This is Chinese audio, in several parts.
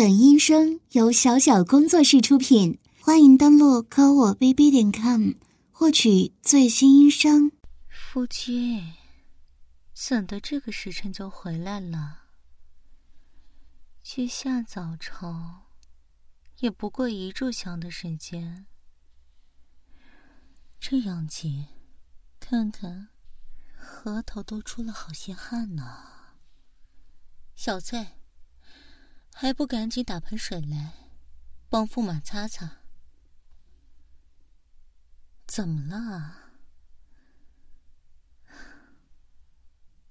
本音声由小小工作室出品，欢迎登录科我 bb 点 com 获取最新音声。夫君，怎的这个时辰就回来了？去下早朝，也不过一炷香的时间。这样急，看看，额头都出了好些汗呢。小翠。还不赶紧打盆水来，帮驸马擦擦？怎么了？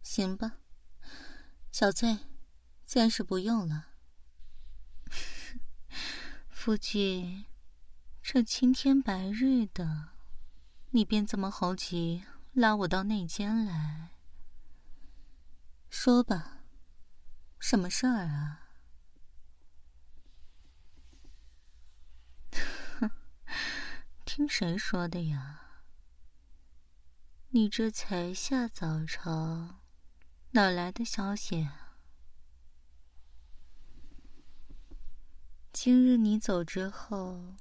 行吧，小翠，暂时不用了。夫君，这青天白日的，你便这么猴急，拉我到内间来？说吧，什么事儿啊？听谁说的呀？你这才下早朝，哪来的消息啊？今日你走之后，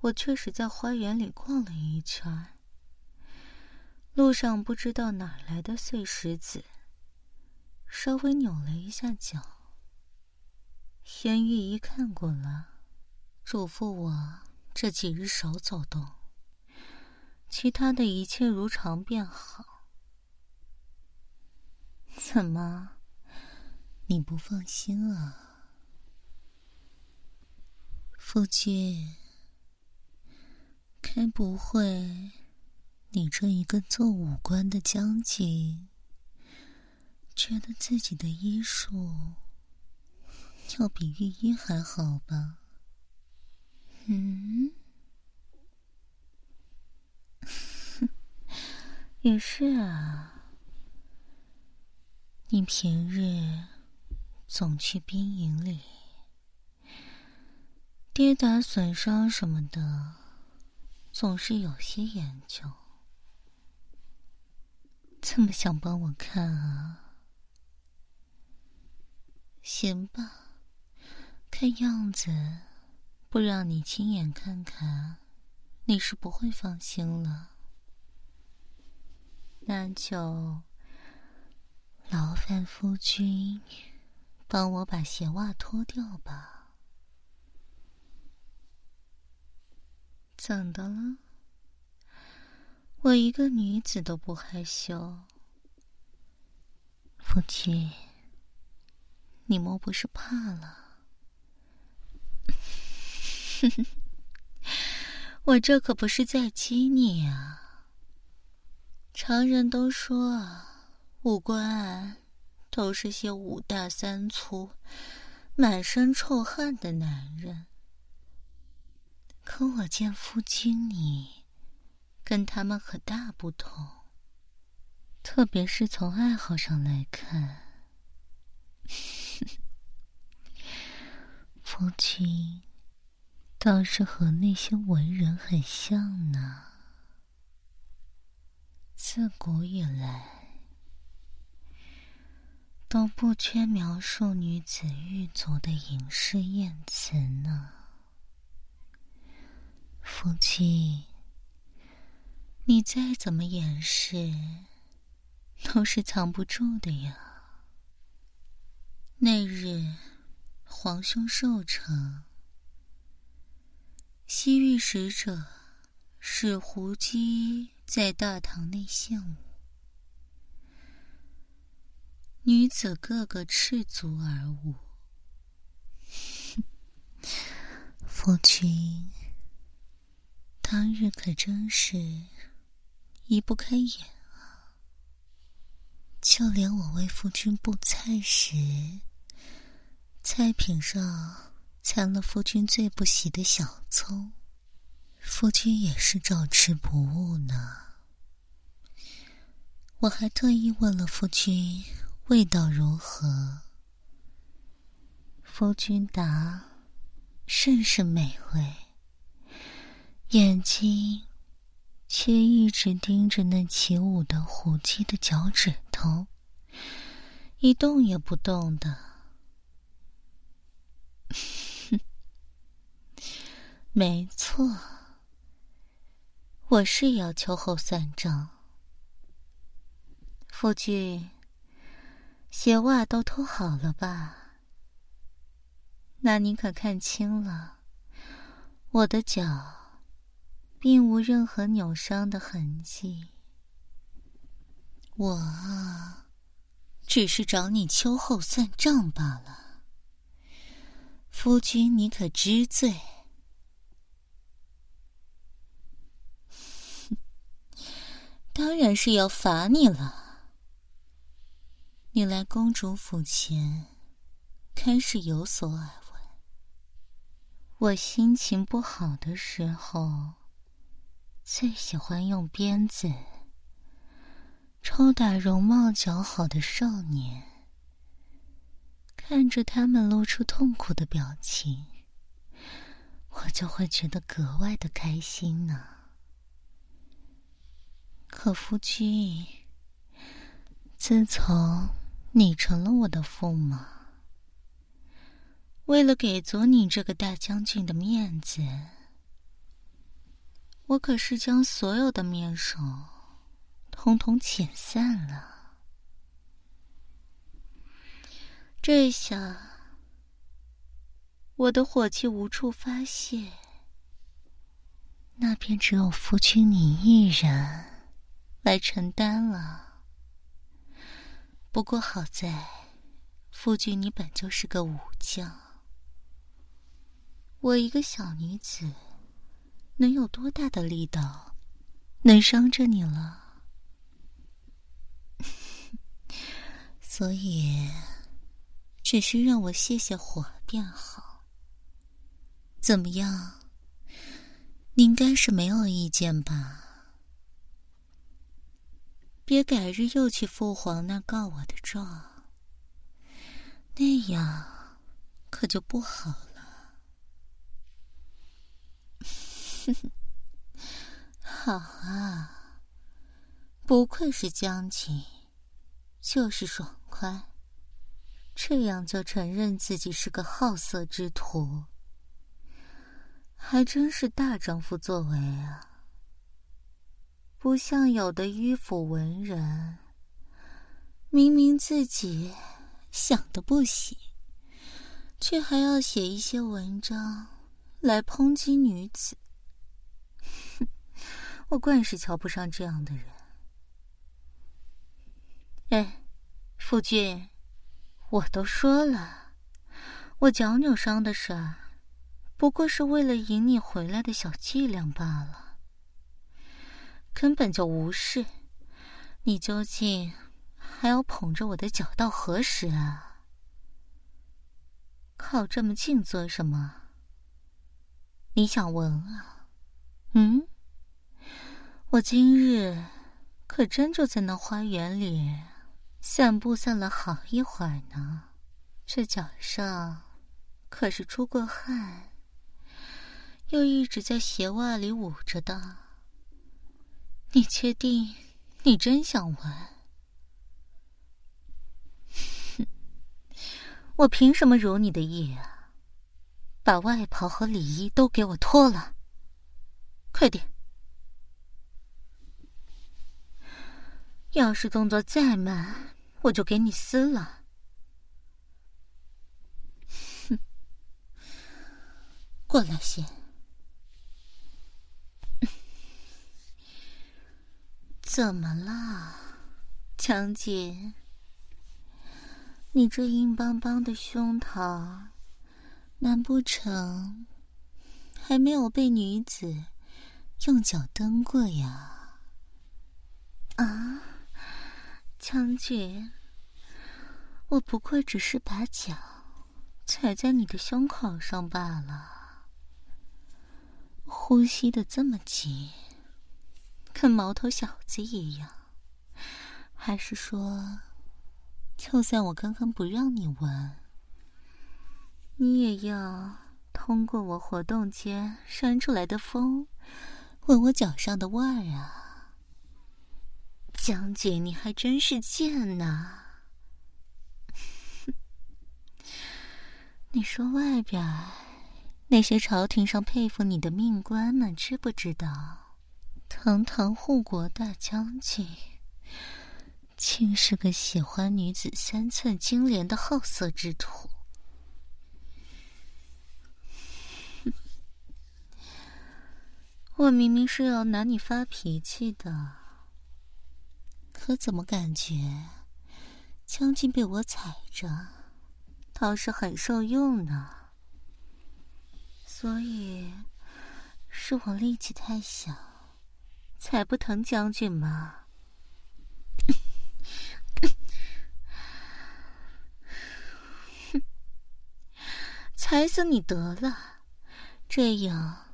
我确实在花园里逛了一圈。路上不知道哪来的碎石子，稍微扭了一下脚。轩玉一看过了，嘱咐我。这几日少走动，其他的一切如常便好。怎么，你不放心啊，夫君？该不会，你这一个做武官的将军，觉得自己的医术要比御医还好吧？嗯，也是啊。你平日总去兵营里，跌打损伤什么的，总是有些研究。这么想帮我看啊？行吧，看样子。不让你亲眼看看，你是不会放心了。那就劳烦夫君帮我把鞋袜脱掉吧。怎的了？我一个女子都不害羞。夫君，你莫不是怕了？哼哼，我这可不是在激你啊。常人都说五，官都是些五大三粗、满身臭汗的男人。可我见夫君你，跟他们可大不同。特别是从爱好上来看，夫君。倒是和那些文人很像呢。自古以来，都不缺描述女子玉足的吟诗艳词呢。夫君，你再怎么掩饰，都是藏不住的呀。那日，皇兄寿辰。西域使者使胡姬在大堂内献舞，女子个个赤足而舞。夫君，当日可真是移不开眼啊！就连我为夫君布菜时，菜品上……掺了夫君最不喜的小葱，夫君也是照吃不误呢。我还特意问了夫君味道如何，夫君答甚是美味，眼睛却一直盯着那起舞的虎姬的脚趾头，一动也不动的。没错，我是要秋后算账。夫君，鞋袜都脱好了吧？那你可看清了，我的脚并无任何扭伤的痕迹。我，只是找你秋后算账罢了。夫君，你可知罪？当然是要罚你了。你来公主府前，开始有所耳闻。我心情不好的时候，最喜欢用鞭子抽打容貌姣好的少年，看着他们露出痛苦的表情，我就会觉得格外的开心呢。可夫君，自从你成了我的驸马，为了给足你这个大将军的面子，我可是将所有的面首统统遣散了。这下，我的火气无处发泄，那便只有夫君你一人。来承担了。不过好在，夫君你本就是个武将，我一个小女子，能有多大的力道，能伤着你了？所以，只需让我泄泄火便好。怎么样？你应该是没有意见吧？别改日又去父皇那告我的状，那样可就不好了。好啊，不愧是将军，就是爽快，这样就承认自己是个好色之徒，还真是大丈夫作为啊。不像有的迂腐文人，明明自己想的不行，却还要写一些文章来抨击女子。哼，我惯是瞧不上这样的人。哎，夫君，我都说了，我脚扭伤的事儿，不过是为了引你回来的小伎俩罢了。根本就无视，你究竟还要捧着我的脚到何时啊？靠这么近做什么？你想闻啊？嗯？我今日可真就在那花园里散步散了好一会儿呢，这脚上可是出过汗，又一直在鞋袜里捂着的。你确定？你真想玩？我凭什么如你的意啊？把外袍和里衣都给我脱了！快点！要是动作再慢，我就给你撕了！哼！过来些。怎么了，将军？你这硬邦邦的胸膛，难不成还没有被女子用脚蹬过呀？啊，将军，我不过只是把脚踩在你的胸口上罢了，呼吸的这么急。跟毛头小子一样，还是说，就算我刚刚不让你闻，你也要通过我活动间扇出来的风，闻我脚上的味儿啊？将军，你还真是贱呐！你说外边那些朝廷上佩服你的命官们知不知道，堂堂护国大将军，竟是个喜欢女子三寸金莲的好色之徒？我明明是要拿你发脾气的，可怎么感觉将军被我踩着，倒是很受用呢？所以，是我力气太小，踩不疼将军吗？踩死你得了，这样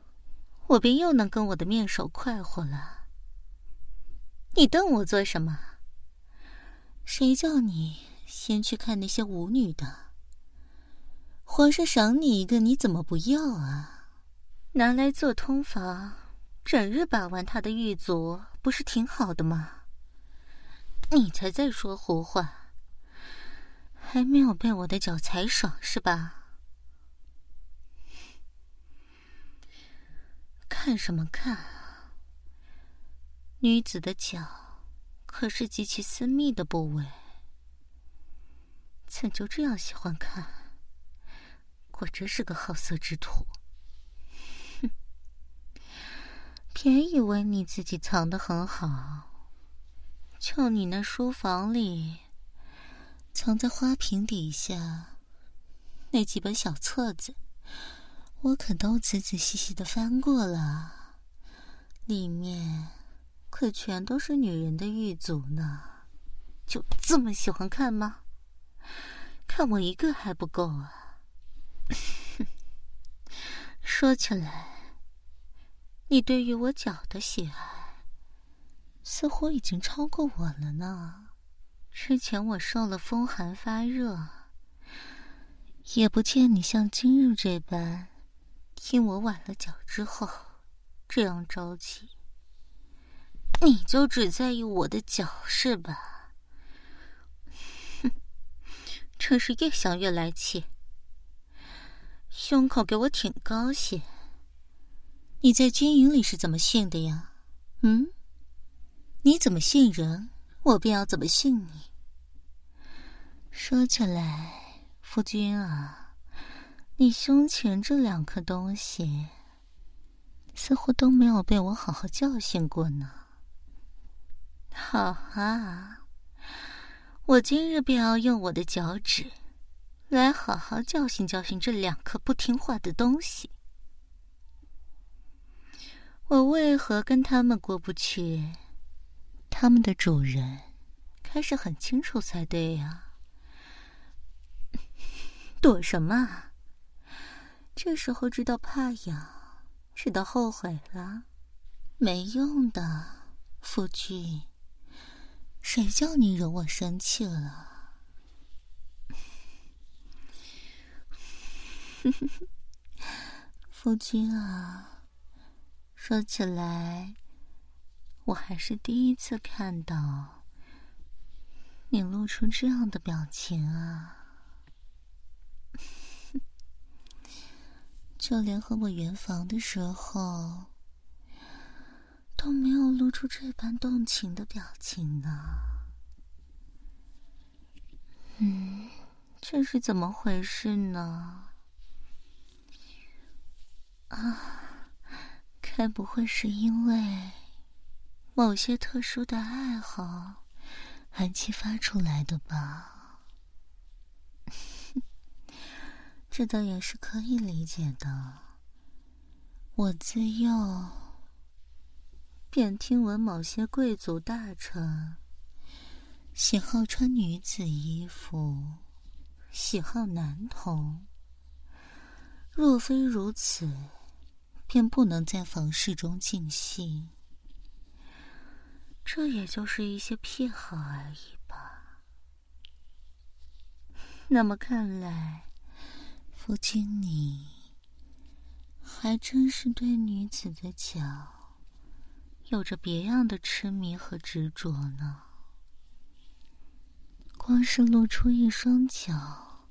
我便又能跟我的面首快活了。你瞪我做什么？谁叫你先去看那些舞女的？皇上赏你一个，你怎么不要啊？拿来做通房，整日把玩他的玉足，不是挺好的吗？你才在说胡话，还没有被我的脚踩爽是吧？看什么看啊？女子的脚可是极其私密的部位，怎就这样喜欢看？果真是个好色之徒，哼！别以为你自己藏得很好，就你那书房里藏在花瓶底下那几本小册子，我可都仔仔细细的翻过了，里面可全都是女人的玉足呢。就这么喜欢看吗？看我一个还不够啊！说起来，你对于我脚的喜爱，似乎已经超过我了呢。之前我受了风寒发热，也不见你像今日这般，听我崴了脚之后这样着急。你就只在意我的脚是吧？哼，真是越想越来气。胸口给我挺高些。你在军营里是怎么训的呀？嗯，你怎么训人，我便要怎么训你。说起来，夫君啊，你胸前这两颗东西，似乎都没有被我好好教训过呢。好啊，我今日便要用我的脚趾。来好好教训教训这两颗不听话的东西。我为何跟他们过不去？他们的主人开始很清楚才对呀。躲什么？这时候知道怕痒，知道后悔了，没用的，夫君。谁叫你惹我生气了？夫君啊，说起来，我还是第一次看到你露出这样的表情啊！就连和我圆房的时候，都没有露出这般动情的表情呢。嗯，这是怎么回事呢？啊，该不会是因为某些特殊的爱好而激发出来的吧？这倒也是可以理解的。我自幼便听闻某些贵族大臣喜好穿女子衣服，喜好男童。若非如此。便不能在房事中尽兴，这也就是一些癖好而已吧。那么看来，夫君你还真是对女子的脚有着别样的痴迷和执着呢。光是露出一双脚，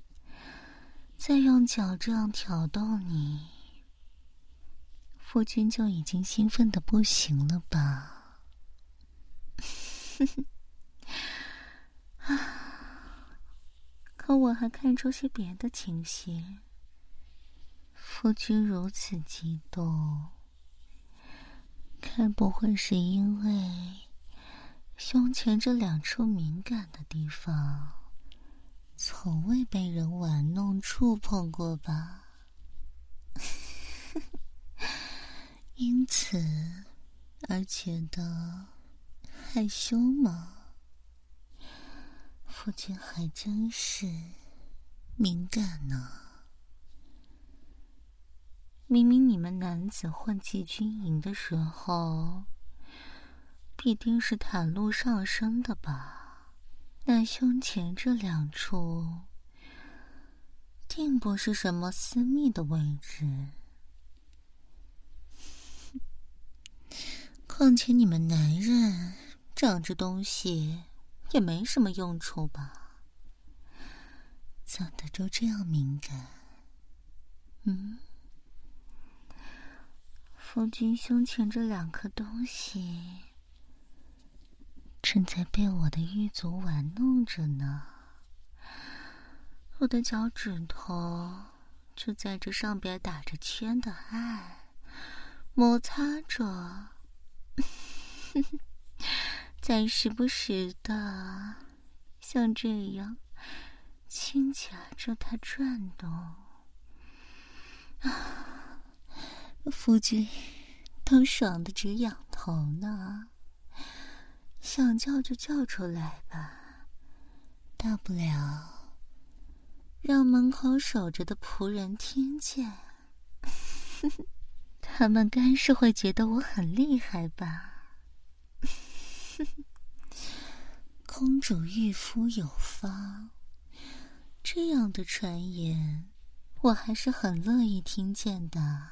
再用脚这样挑逗你。夫君就已经兴奋的不行了吧？可我还看出些别的情形。夫君如此激动，该不会是因为胸前这两处敏感的地方从未被人玩弄触碰过吧？因此而觉得害羞吗？父亲还真是敏感呢。明明你们男子混迹军营的时候，必定是袒露上身的吧？那胸前这两处，定不是什么私密的位置。况且你们男人长这东西也没什么用处吧？怎的就这样敏感？嗯，夫君胸前这两颗东西正在被我的玉足玩弄着呢。我的脚趾头就在这上边打着圈的按，摩擦着。再时不时的像这样轻夹着它转动，啊，夫君都爽的直仰头呢。想叫就叫出来吧，大不了让门口守着的仆人听见。他们该是会觉得我很厉害吧？公主御夫有方，这样的传言，我还是很乐意听见的。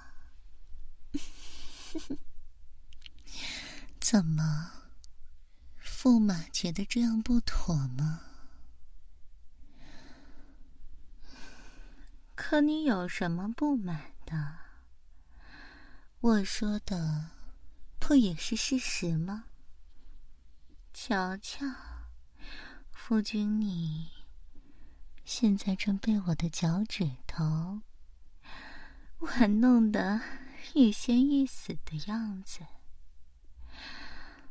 怎么，驸马觉得这样不妥吗？可你有什么不满的？我说的不也是事实吗？瞧瞧，夫君，你现在正被我的脚趾头玩弄得欲仙欲死的样子。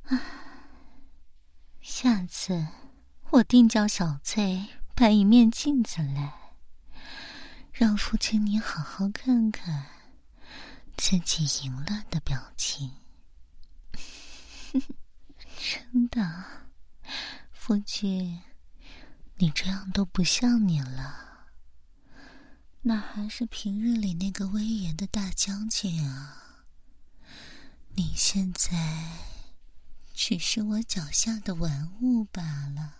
啊，下次我定叫小翠搬一面镜子来，让夫君你好好看看。自己赢了的表情，真的，夫君，你这样都不像你了，哪还是平日里那个威严的大将军啊？你现在只是我脚下的玩物罢了。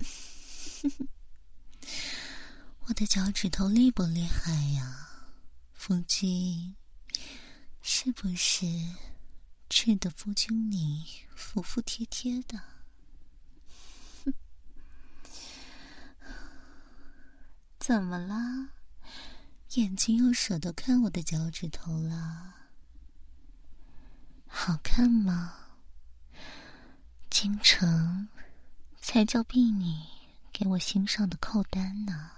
我的脚趾头厉不厉害呀？夫君，是不是吃的夫君你服服帖帖的？怎么了？眼睛又舍得看我的脚趾头了？好看吗？京城才叫婢女给我心上的扣单呢。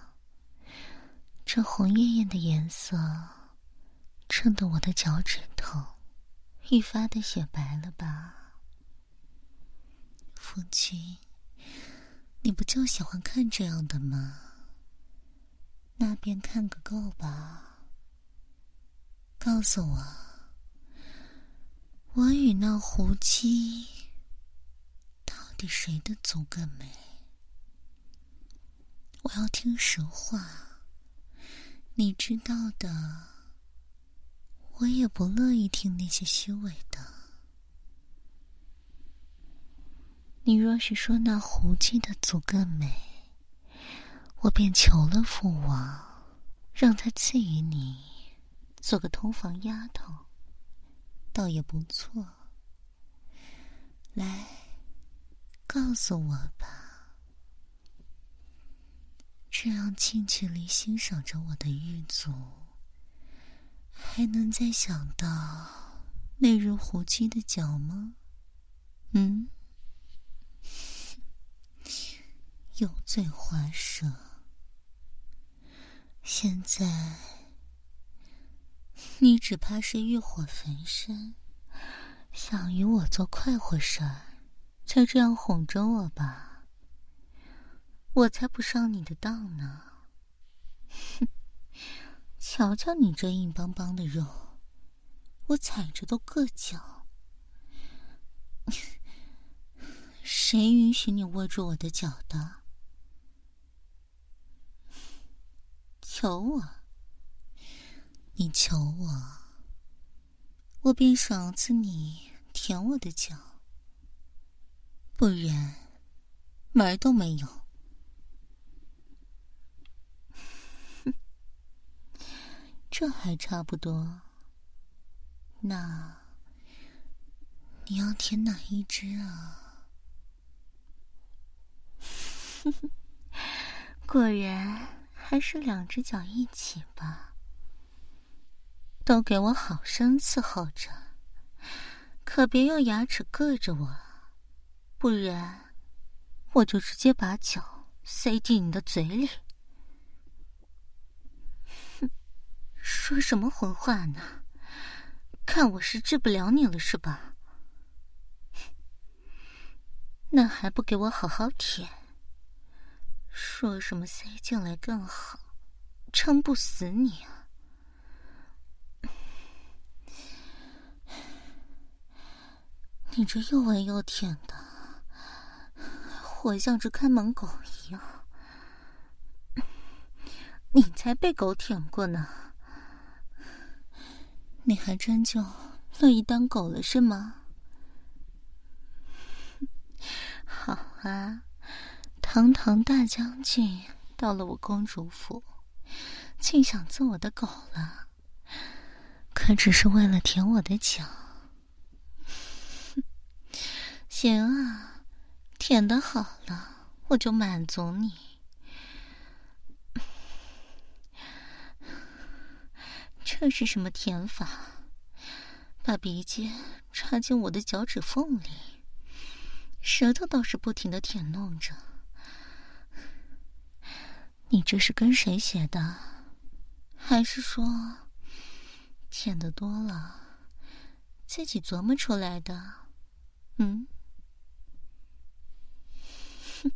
这红艳艳的颜色。衬得我的脚趾头愈发的雪白了吧，夫君，你不就喜欢看这样的吗？那便看个够吧。告诉我，我与那胡姬到底谁的足更美？我要听实话，你知道的。我也不乐意听那些虚伪的。你若是说那胡姬的足更美，我便求了父王，让他赐予你做个通房丫头，倒也不错。来，告诉我吧，这样近距离欣赏着我的玉足。还能再想到那日虎姬的脚吗？嗯，有罪滑舌。现在你只怕是欲火焚身，想与我做快活事儿，才这样哄着我吧？我才不上你的当呢！哼，瞧瞧你这硬邦邦的肉，我踩着都硌脚。谁允许你握住我的脚的？求我，你求我，我便赏赐你舔我的脚；不然，门儿都没有。哼，这还差不多。那你要舔哪一只啊？果然。还是两只脚一起吧，都给我好生伺候着，可别用牙齿硌着我，不然我就直接把脚塞进你的嘴里。哼，说什么混话呢？看我是治不了你了是吧？那还不给我好好舔？说什么塞进来更好，撑不死你啊！你这又闻又舔的，活像只看门狗一样。你才被狗舔过呢，你还真就乐意当狗了是吗？好啊。堂堂大将军到了我公主府，竟想做我的狗了？可只是为了舔我的脚？行啊，舔的好了，我就满足你。这是什么舔法？把鼻尖插进我的脚趾缝里，舌头倒是不停的舔弄着。你这是跟谁学的？还是说舔的多了，自己琢磨出来的？嗯？哼，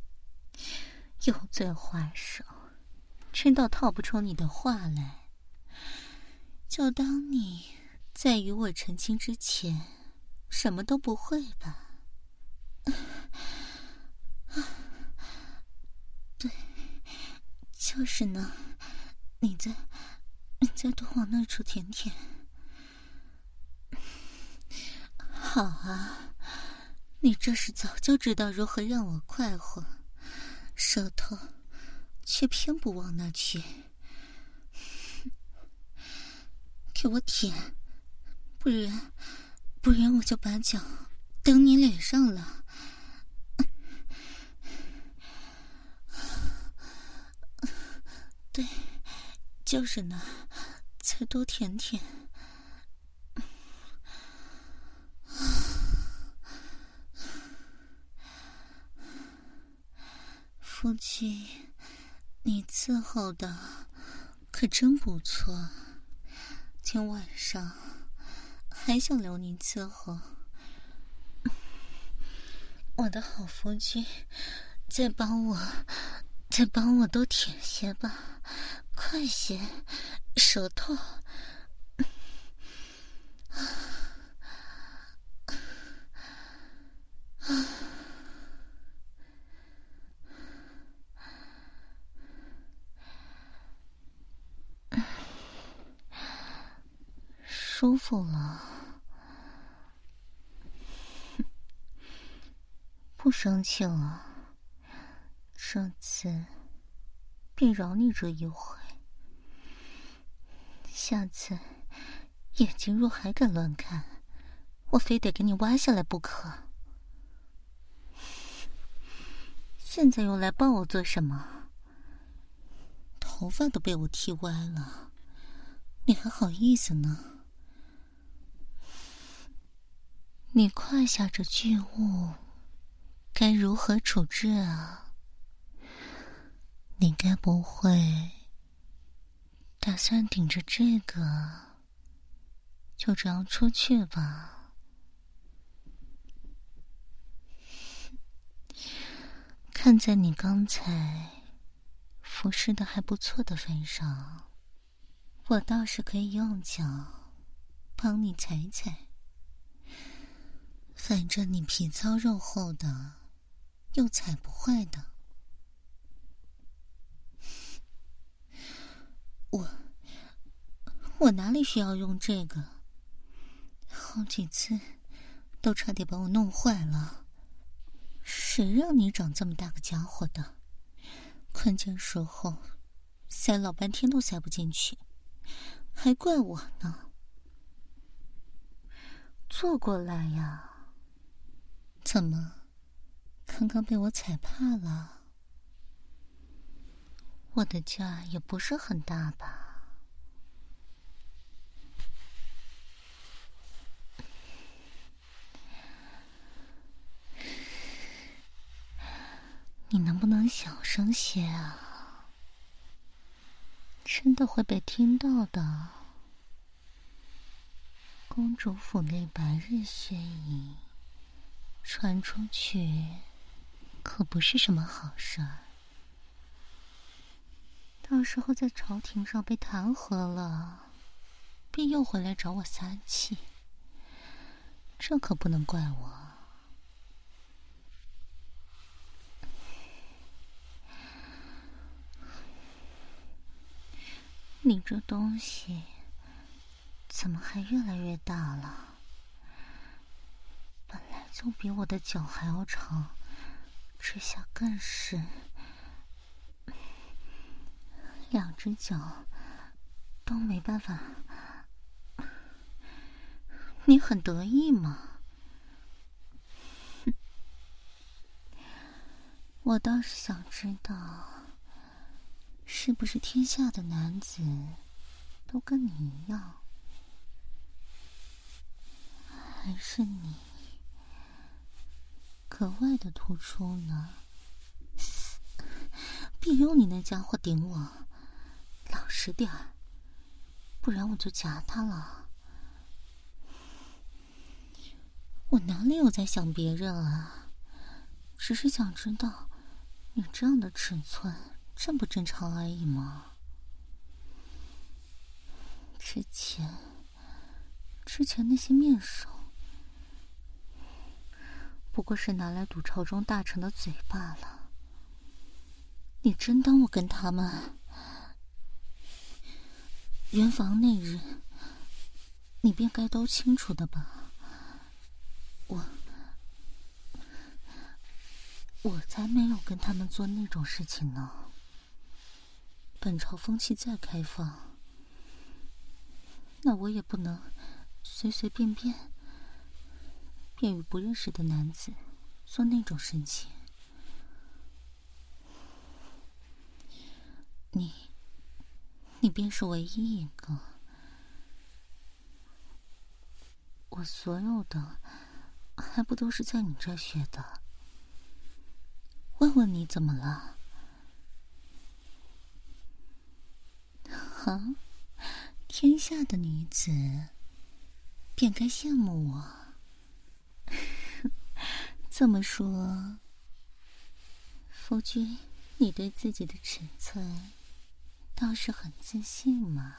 油嘴滑舌，真到套不出你的话来。就当你在与我成亲之前，什么都不会吧？对。就是呢，你再，你再多往那处舔舔。好啊，你这是早就知道如何让我快活，舌头却偏不往那去。给我舔，不然，不然我就把脚蹬你脸上了。对，就是呢，再多舔舔。夫君，你伺候的可真不错，今晚上还想留您伺候。我的好夫君，再帮我。再帮我多舔些吧，快些，舌头。服了，不生气了。这次便饶你这一回，下次眼睛若还敢乱看，我非得给你挖下来不可。现在又来抱我做什么？头发都被我剃歪了，你还好意思呢？你胯下这巨物该如何处置啊？你该不会打算顶着这个就这样出去吧？看在你刚才服侍的还不错的份上，我倒是可以用脚帮你踩踩。反正你皮糙肉厚的，又踩不坏的。我我哪里需要用这个？好几次都差点把我弄坏了。谁让你长这么大个家伙的？关键时候塞老半天都塞不进去，还怪我呢。坐过来呀。怎么，刚刚被我踩怕了？我的劲儿也不是很大吧？你能不能小声些啊？真的会被听到的。公主府内白日宣淫。传出去可不是什么好事儿，到时候在朝廷上被弹劾了，便又回来找我撒气，这可不能怪我。你这东西怎么还越来越大了？就比我的脚还要长，这下更是，两只脚都没办法。你很得意吗？我倒是想知道，是不是天下的男子都跟你一样，还是你？格外的突出呢，别用你那家伙顶我，老实点儿，不然我就夹他了。我哪里有在想别人啊？只是想知道，你这样的尺寸正不正常而已嘛。之前，之前那些面首。不过是拿来堵朝中大臣的嘴罢了。你真当我跟他们圆房那日，你便该都清楚的吧？我我才没有跟他们做那种事情呢。本朝风气再开放，那我也不能随随便便。便与不认识的男子做那种事情，你，你便是唯一一个。我所有的还不都是在你这学的？问问你怎么了？哈，天下的女子便该羡慕我。这么说，夫君，你对自己的尺寸倒是很自信嘛？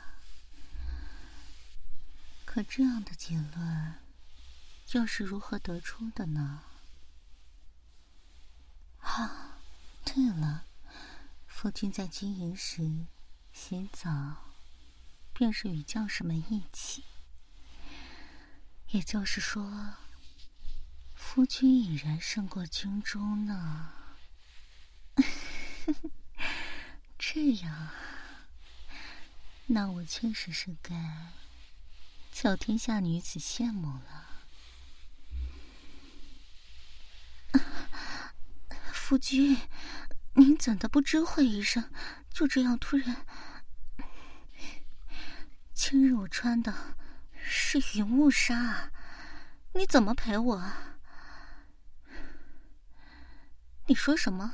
可这样的结论又是如何得出的呢？啊，对了，夫君在军营时洗澡，便是与将士们一起，也就是说。夫君已然胜过军中呢，这样，那我确实是该叫天下女子羡慕了。夫君，您怎的不知会一声，就这样突然今日我穿的是云雾纱，你怎么陪我啊？你说什么？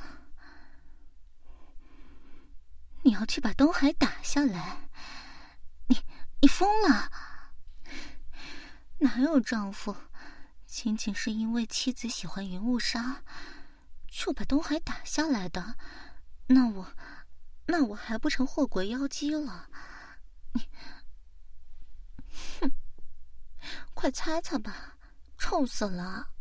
你要去把东海打下来？你你疯了？哪有丈夫仅仅是因为妻子喜欢云雾纱就把东海打下来的？那我那我还不成祸国妖姬了？你哼，快擦擦吧！臭死了！